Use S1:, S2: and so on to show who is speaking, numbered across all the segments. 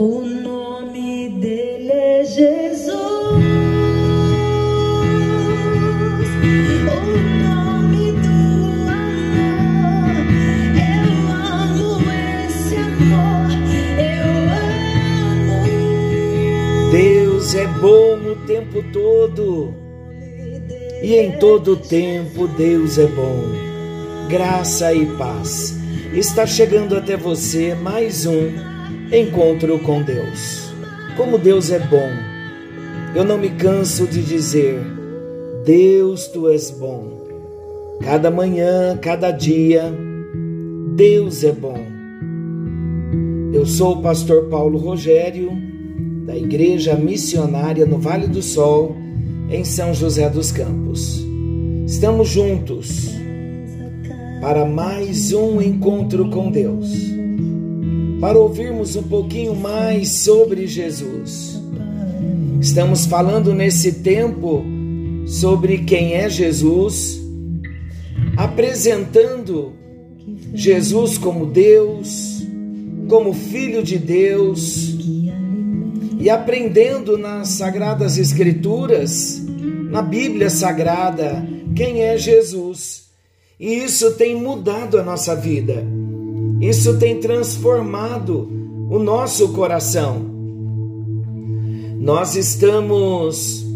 S1: O nome dele é Jesus. O nome do amor. Eu amo esse amor. Eu amo.
S2: Deus é bom o tempo todo. E em todo tempo Deus é bom. Graça e paz. Está chegando até você mais um encontro com Deus. Como Deus é bom. Eu não me canso de dizer: Deus, tu és bom. Cada manhã, cada dia, Deus é bom. Eu sou o pastor Paulo Rogério, da Igreja Missionária no Vale do Sol, em São José dos Campos. Estamos juntos para mais um encontro com Deus, para ouvirmos um pouquinho mais sobre Jesus. Estamos falando nesse tempo sobre quem é Jesus, apresentando Jesus como Deus, como Filho de Deus e aprendendo nas Sagradas Escrituras, na Bíblia Sagrada, quem é Jesus. E isso tem mudado a nossa vida, isso tem transformado o nosso coração. Nós estamos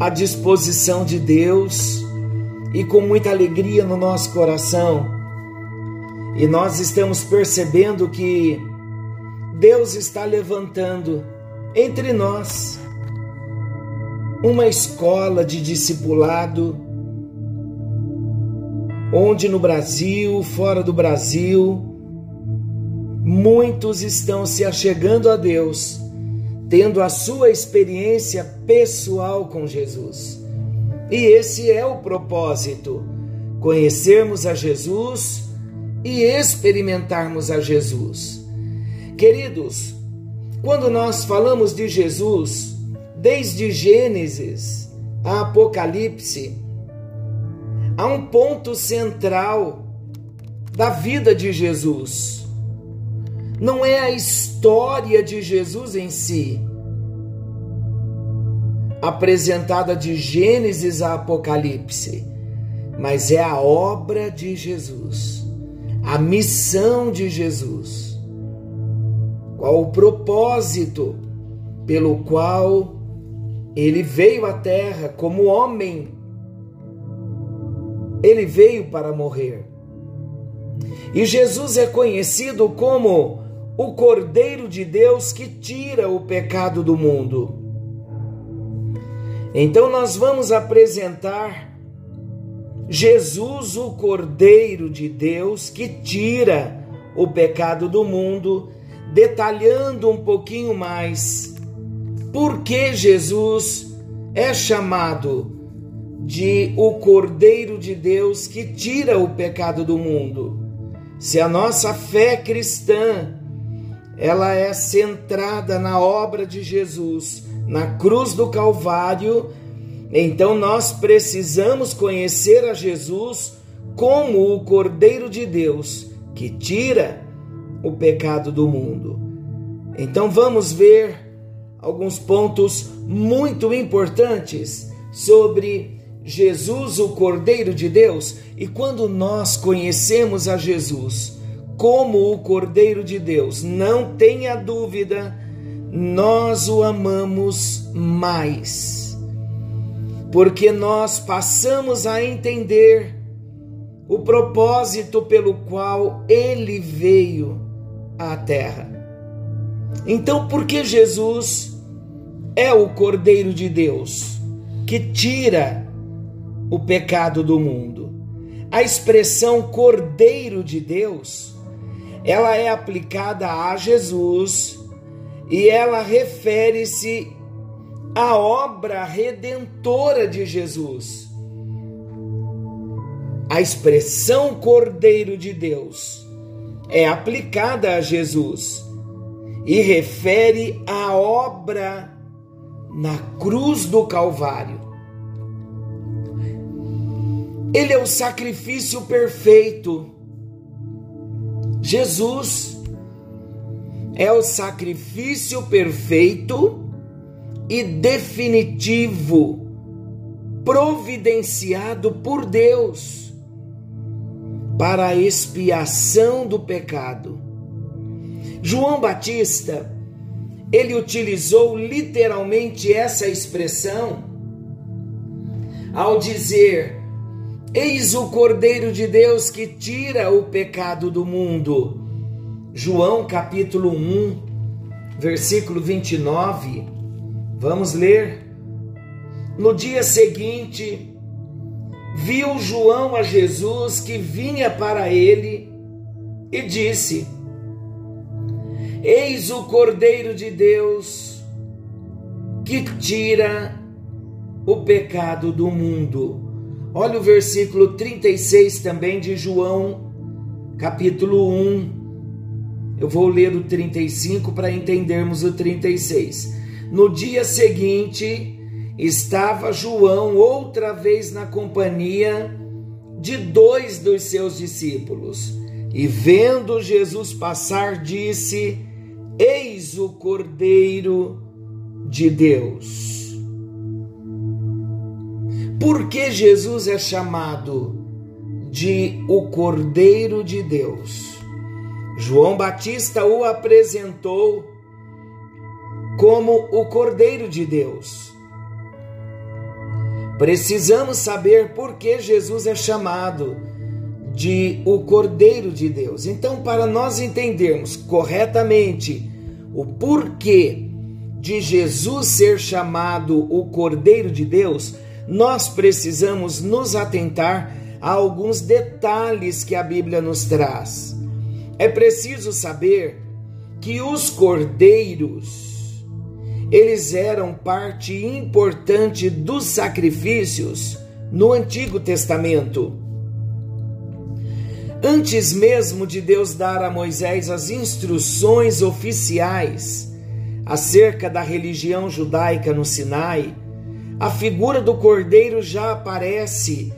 S2: à disposição de Deus e com muita alegria no nosso coração, e nós estamos percebendo que Deus está levantando entre nós uma escola de discipulado, onde no Brasil, fora do Brasil, muitos estão se achegando a Deus, tendo a sua experiência pessoal com Jesus. E esse é o propósito: conhecermos a Jesus e experimentarmos a Jesus. Queridos, quando nós falamos de Jesus, desde Gênesis a Apocalipse, há um ponto central da vida de Jesus. Não é a história de Jesus em si, apresentada de Gênesis a Apocalipse, mas é a obra de Jesus, a missão de Jesus qual o propósito pelo qual ele veio à terra como homem. Ele veio para morrer. E Jesus é conhecido como o Cordeiro de Deus que tira o pecado do mundo. Então nós vamos apresentar Jesus, o Cordeiro de Deus que tira o pecado do mundo detalhando um pouquinho mais por que Jesus é chamado de o Cordeiro de Deus que tira o pecado do mundo. Se a nossa fé cristã ela é centrada na obra de Jesus, na cruz do Calvário, então nós precisamos conhecer a Jesus como o Cordeiro de Deus que tira o pecado do mundo. Então vamos ver alguns pontos muito importantes sobre Jesus, o Cordeiro de Deus, e quando nós conhecemos a Jesus como o Cordeiro de Deus, não tenha dúvida, nós o amamos mais. Porque nós passamos a entender o propósito pelo qual ele veio à terra. Então, por que Jesus é o Cordeiro de Deus que tira o pecado do mundo? A expressão Cordeiro de Deus, ela é aplicada a Jesus e ela refere-se à obra redentora de Jesus. A expressão Cordeiro de Deus é aplicada a Jesus e refere à obra na cruz do Calvário. Ele é o sacrifício perfeito. Jesus, é o sacrifício perfeito e definitivo providenciado por Deus para a expiação do pecado. João Batista, ele utilizou literalmente essa expressão ao dizer: Eis o Cordeiro de Deus que tira o pecado do mundo. João capítulo 1, versículo 29. Vamos ler. No dia seguinte, viu João a Jesus que vinha para ele e disse: Eis o Cordeiro de Deus que tira o pecado do mundo. Olha o versículo 36 também de João, capítulo 1. Eu vou ler o 35 para entendermos o 36. No dia seguinte, estava João outra vez na companhia de dois dos seus discípulos. E vendo Jesus passar, disse: Eis o Cordeiro de Deus. Por que Jesus é chamado de o Cordeiro de Deus? João Batista o apresentou como o Cordeiro de Deus. Precisamos saber por que Jesus é chamado de o Cordeiro de Deus. Então, para nós entendermos corretamente o porquê de Jesus ser chamado o Cordeiro de Deus, nós precisamos nos atentar a alguns detalhes que a Bíblia nos traz. É preciso saber que os cordeiros eles eram parte importante dos sacrifícios no Antigo Testamento. Antes mesmo de Deus dar a Moisés as instruções oficiais acerca da religião judaica no Sinai, a figura do cordeiro já aparece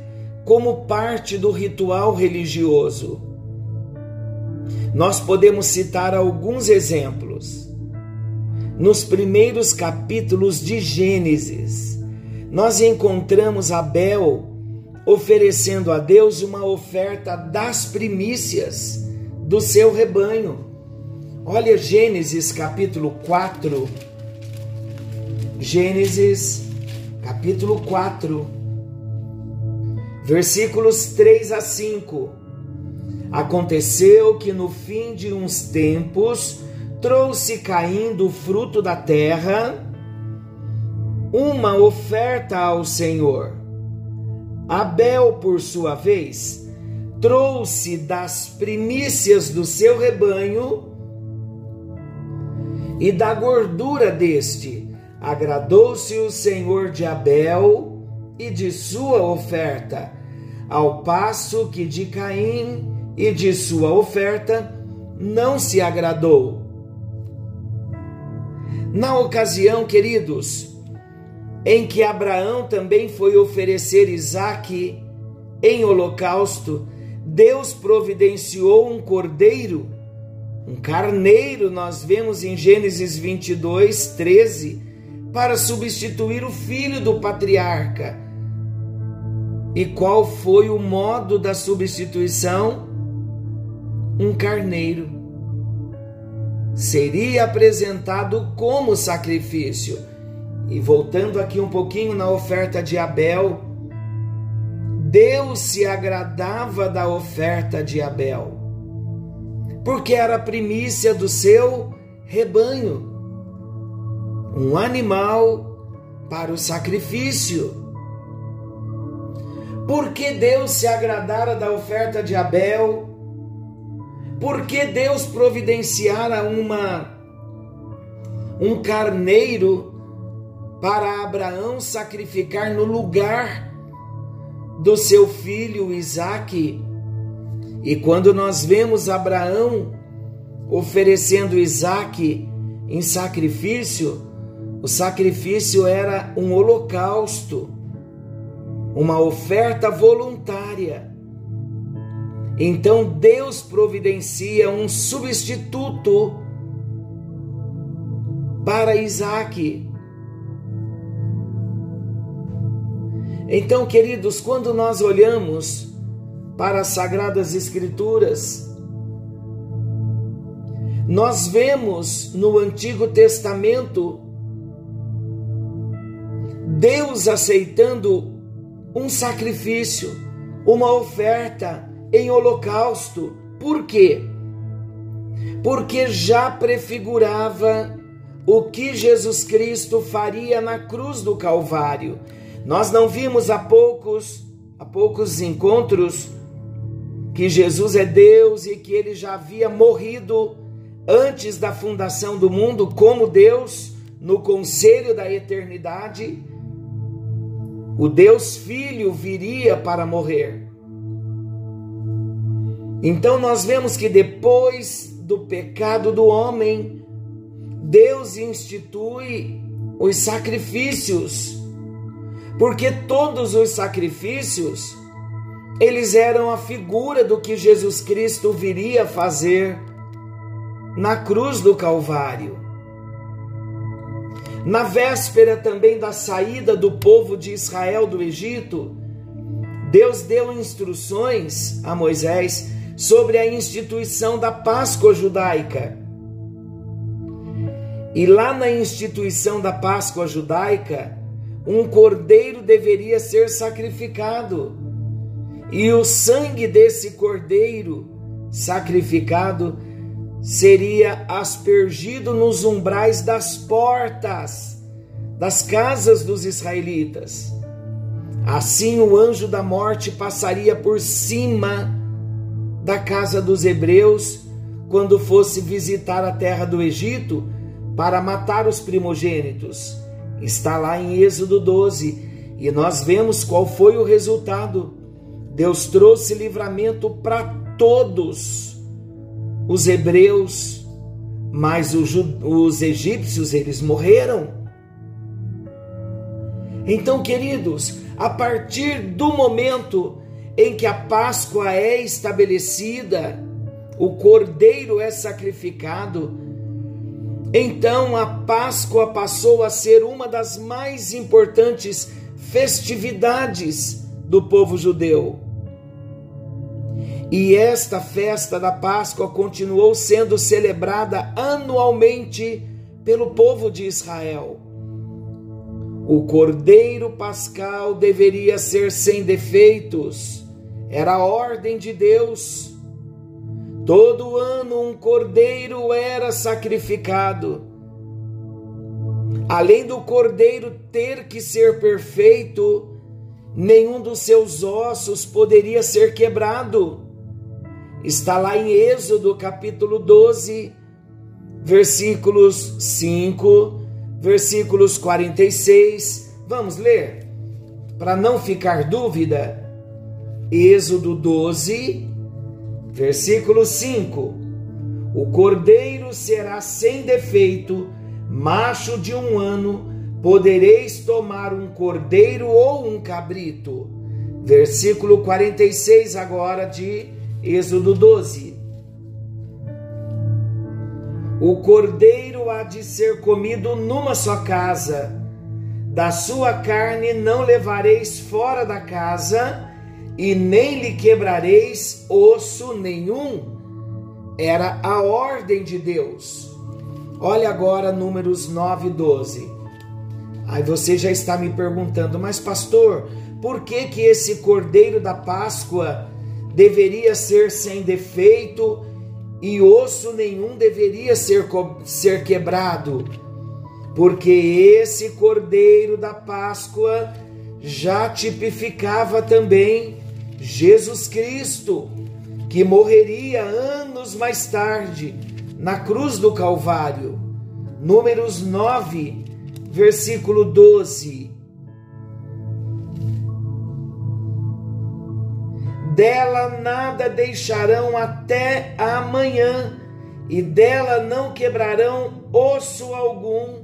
S2: como parte do ritual religioso. Nós podemos citar alguns exemplos nos primeiros capítulos de Gênesis, nós encontramos Abel oferecendo a Deus uma oferta das primícias do seu rebanho. Olha Gênesis capítulo 4. Gênesis capítulo 4, versículos 3 a 5. Aconteceu que no fim de uns tempos, trouxe caindo o fruto da terra uma oferta ao Senhor. Abel, por sua vez, trouxe das primícias do seu rebanho e da gordura deste. Agradou-se o Senhor de Abel e de sua oferta, ao passo que de Caim e de sua oferta não se agradou. Na ocasião, queridos, em que Abraão também foi oferecer Isaque em holocausto, Deus providenciou um cordeiro, um carneiro, nós vemos em Gênesis 22, 13, para substituir o filho do patriarca. E qual foi o modo da substituição? Um carneiro seria apresentado como sacrifício. E voltando aqui um pouquinho na oferta de Abel, Deus se agradava da oferta de Abel, porque era a primícia do seu rebanho, um animal para o sacrifício. Porque Deus se agradara da oferta de Abel, por que Deus providenciara uma um carneiro para Abraão sacrificar no lugar do seu filho Isaque? E quando nós vemos Abraão oferecendo Isaque em sacrifício, o sacrifício era um holocausto, uma oferta voluntária. Então Deus providencia um substituto para Isaac. Então, queridos, quando nós olhamos para as Sagradas Escrituras, nós vemos no Antigo Testamento Deus aceitando um sacrifício, uma oferta em holocausto. Por quê? Porque já prefigurava o que Jesus Cristo faria na cruz do Calvário. Nós não vimos há poucos, há poucos encontros que Jesus é Deus e que ele já havia morrido antes da fundação do mundo como Deus no conselho da eternidade. O Deus Filho viria para morrer. Então nós vemos que depois do pecado do homem, Deus institui os sacrifícios, porque todos os sacrifícios eles eram a figura do que Jesus Cristo viria fazer na cruz do Calvário. Na véspera também da saída do povo de Israel do Egito, Deus deu instruções a Moisés sobre a instituição da Páscoa judaica. E lá na instituição da Páscoa judaica, um cordeiro deveria ser sacrificado. E o sangue desse cordeiro sacrificado seria aspergido nos umbrais das portas das casas dos israelitas. Assim o anjo da morte passaria por cima da casa dos hebreus quando fosse visitar a terra do Egito para matar os primogênitos. Está lá em Êxodo 12 e nós vemos qual foi o resultado. Deus trouxe livramento para todos os hebreus, mas os, os egípcios eles morreram. Então, queridos, a partir do momento em que a Páscoa é estabelecida, o cordeiro é sacrificado, então a Páscoa passou a ser uma das mais importantes festividades do povo judeu. E esta festa da Páscoa continuou sendo celebrada anualmente pelo povo de Israel. O cordeiro pascal deveria ser sem defeitos era a ordem de Deus. Todo ano um cordeiro era sacrificado. Além do cordeiro ter que ser perfeito, nenhum dos seus ossos poderia ser quebrado. Está lá em Êxodo capítulo 12, versículos 5, versículos 46. Vamos ler? Para não ficar dúvida, Êxodo 12, versículo 5: O cordeiro será sem defeito, macho de um ano, podereis tomar um cordeiro ou um cabrito. Versículo 46 agora de Êxodo 12. O cordeiro há de ser comido numa só casa, da sua carne não levareis fora da casa, e nem lhe quebrareis osso nenhum. Era a ordem de Deus. Olha agora números 9 e 12. Aí você já está me perguntando, mas pastor, por que que esse cordeiro da Páscoa deveria ser sem defeito e osso nenhum deveria ser, ser quebrado? Porque esse cordeiro da Páscoa já tipificava também Jesus Cristo, que morreria anos mais tarde na cruz do Calvário. Números 9, versículo 12. Dela nada deixarão até amanhã, e dela não quebrarão osso algum,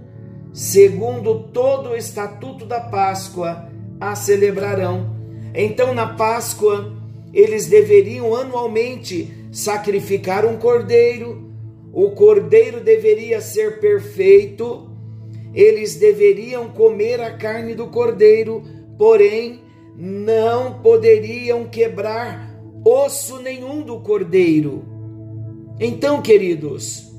S2: segundo todo o estatuto da Páscoa a celebrarão. Então, na Páscoa, eles deveriam anualmente sacrificar um cordeiro. O cordeiro deveria ser perfeito, eles deveriam comer a carne do cordeiro, porém não poderiam quebrar osso nenhum do cordeiro. Então, queridos,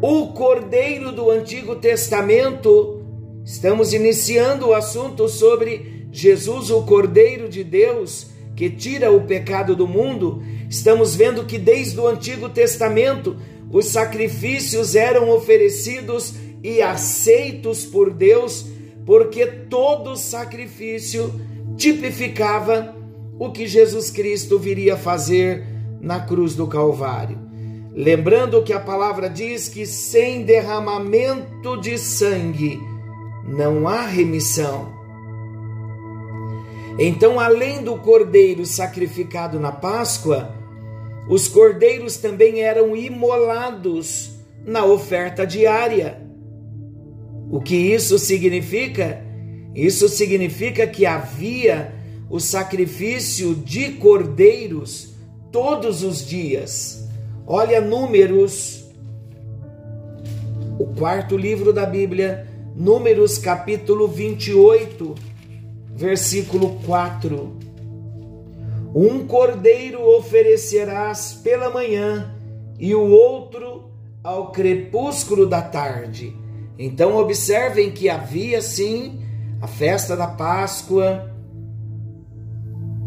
S2: o cordeiro do Antigo Testamento, estamos iniciando o assunto sobre Jesus, o cordeiro de Deus, que tira o pecado do mundo. Estamos vendo que desde o Antigo Testamento os sacrifícios eram oferecidos e aceitos por Deus, porque todo sacrifício tipificava o que Jesus Cristo viria fazer na cruz do Calvário. Lembrando que a palavra diz que sem derramamento de sangue não há remissão. Então, além do cordeiro sacrificado na Páscoa, os cordeiros também eram imolados na oferta diária. O que isso significa? Isso significa que havia o sacrifício de cordeiros todos os dias. Olha Números, o quarto livro da Bíblia, Números capítulo 28, versículo 4. Um cordeiro oferecerás pela manhã e o outro ao crepúsculo da tarde então observem que havia sim a festa da Páscoa,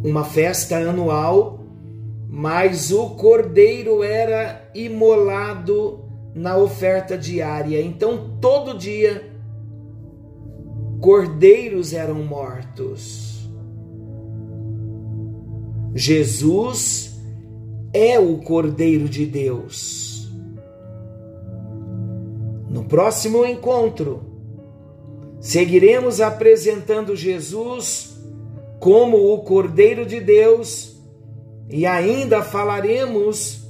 S2: uma festa anual, mas o cordeiro era imolado na oferta diária. Então todo dia cordeiros eram mortos. Jesus é o Cordeiro de Deus. No próximo encontro, seguiremos apresentando Jesus como o Cordeiro de Deus e ainda falaremos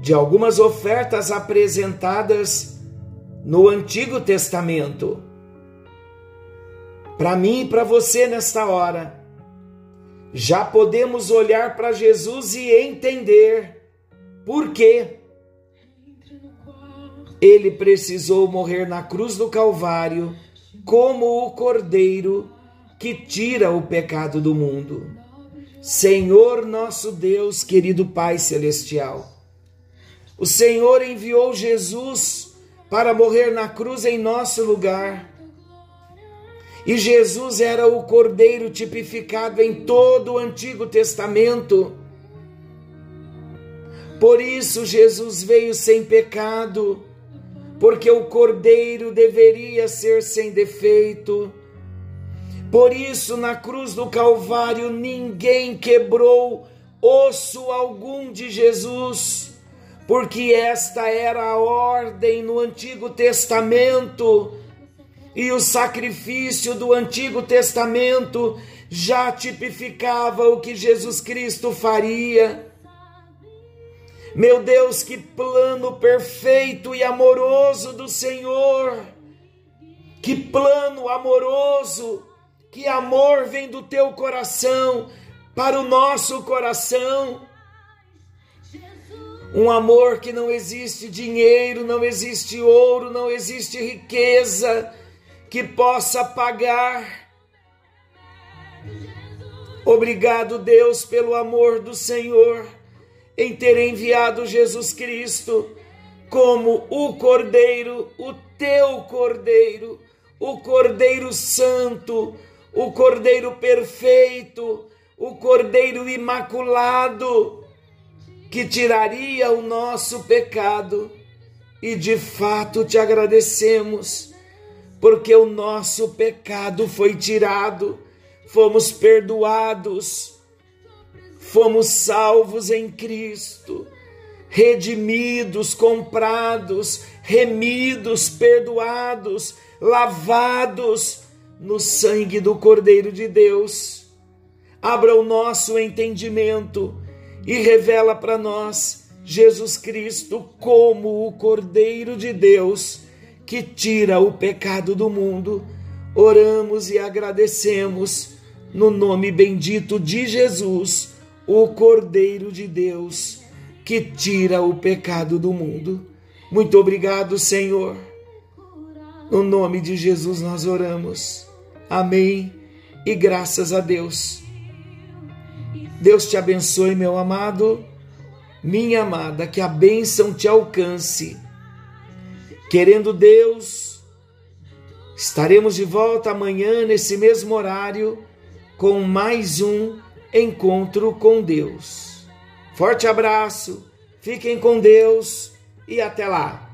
S2: de algumas ofertas apresentadas no Antigo Testamento. Para mim e para você nesta hora, já podemos olhar para Jesus e entender por quê ele precisou morrer na cruz do Calvário como o Cordeiro que tira o pecado do mundo. Senhor nosso Deus, querido Pai Celestial, o Senhor enviou Jesus para morrer na cruz em nosso lugar. E Jesus era o Cordeiro tipificado em todo o Antigo Testamento. Por isso, Jesus veio sem pecado porque o cordeiro deveria ser sem defeito. Por isso, na cruz do Calvário, ninguém quebrou osso algum de Jesus, porque esta era a ordem no Antigo Testamento, e o sacrifício do Antigo Testamento já tipificava o que Jesus Cristo faria. Meu Deus, que plano perfeito e amoroso do Senhor! Que plano amoroso! Que amor vem do teu coração para o nosso coração! Um amor que não existe dinheiro, não existe ouro, não existe riqueza que possa pagar. Obrigado, Deus, pelo amor do Senhor em ter enviado Jesus Cristo como o Cordeiro, o teu Cordeiro, o Cordeiro Santo, o Cordeiro Perfeito, o Cordeiro Imaculado, que tiraria o nosso pecado. E de fato te agradecemos, porque o nosso pecado foi tirado, fomos perdoados fomos salvos em Cristo, redimidos, comprados, remidos, perdoados, lavados no sangue do Cordeiro de Deus. Abra o nosso entendimento e revela para nós Jesus Cristo como o Cordeiro de Deus que tira o pecado do mundo. Oramos e agradecemos no nome bendito de Jesus o Cordeiro de Deus que tira o pecado do mundo. Muito obrigado, Senhor. No nome de Jesus nós oramos. Amém. E graças a Deus. Deus te abençoe, meu amado, minha amada, que a bênção te alcance. Querendo Deus, estaremos de volta amanhã nesse mesmo horário com mais um encontro com Deus. Forte abraço, fiquem com Deus e até lá.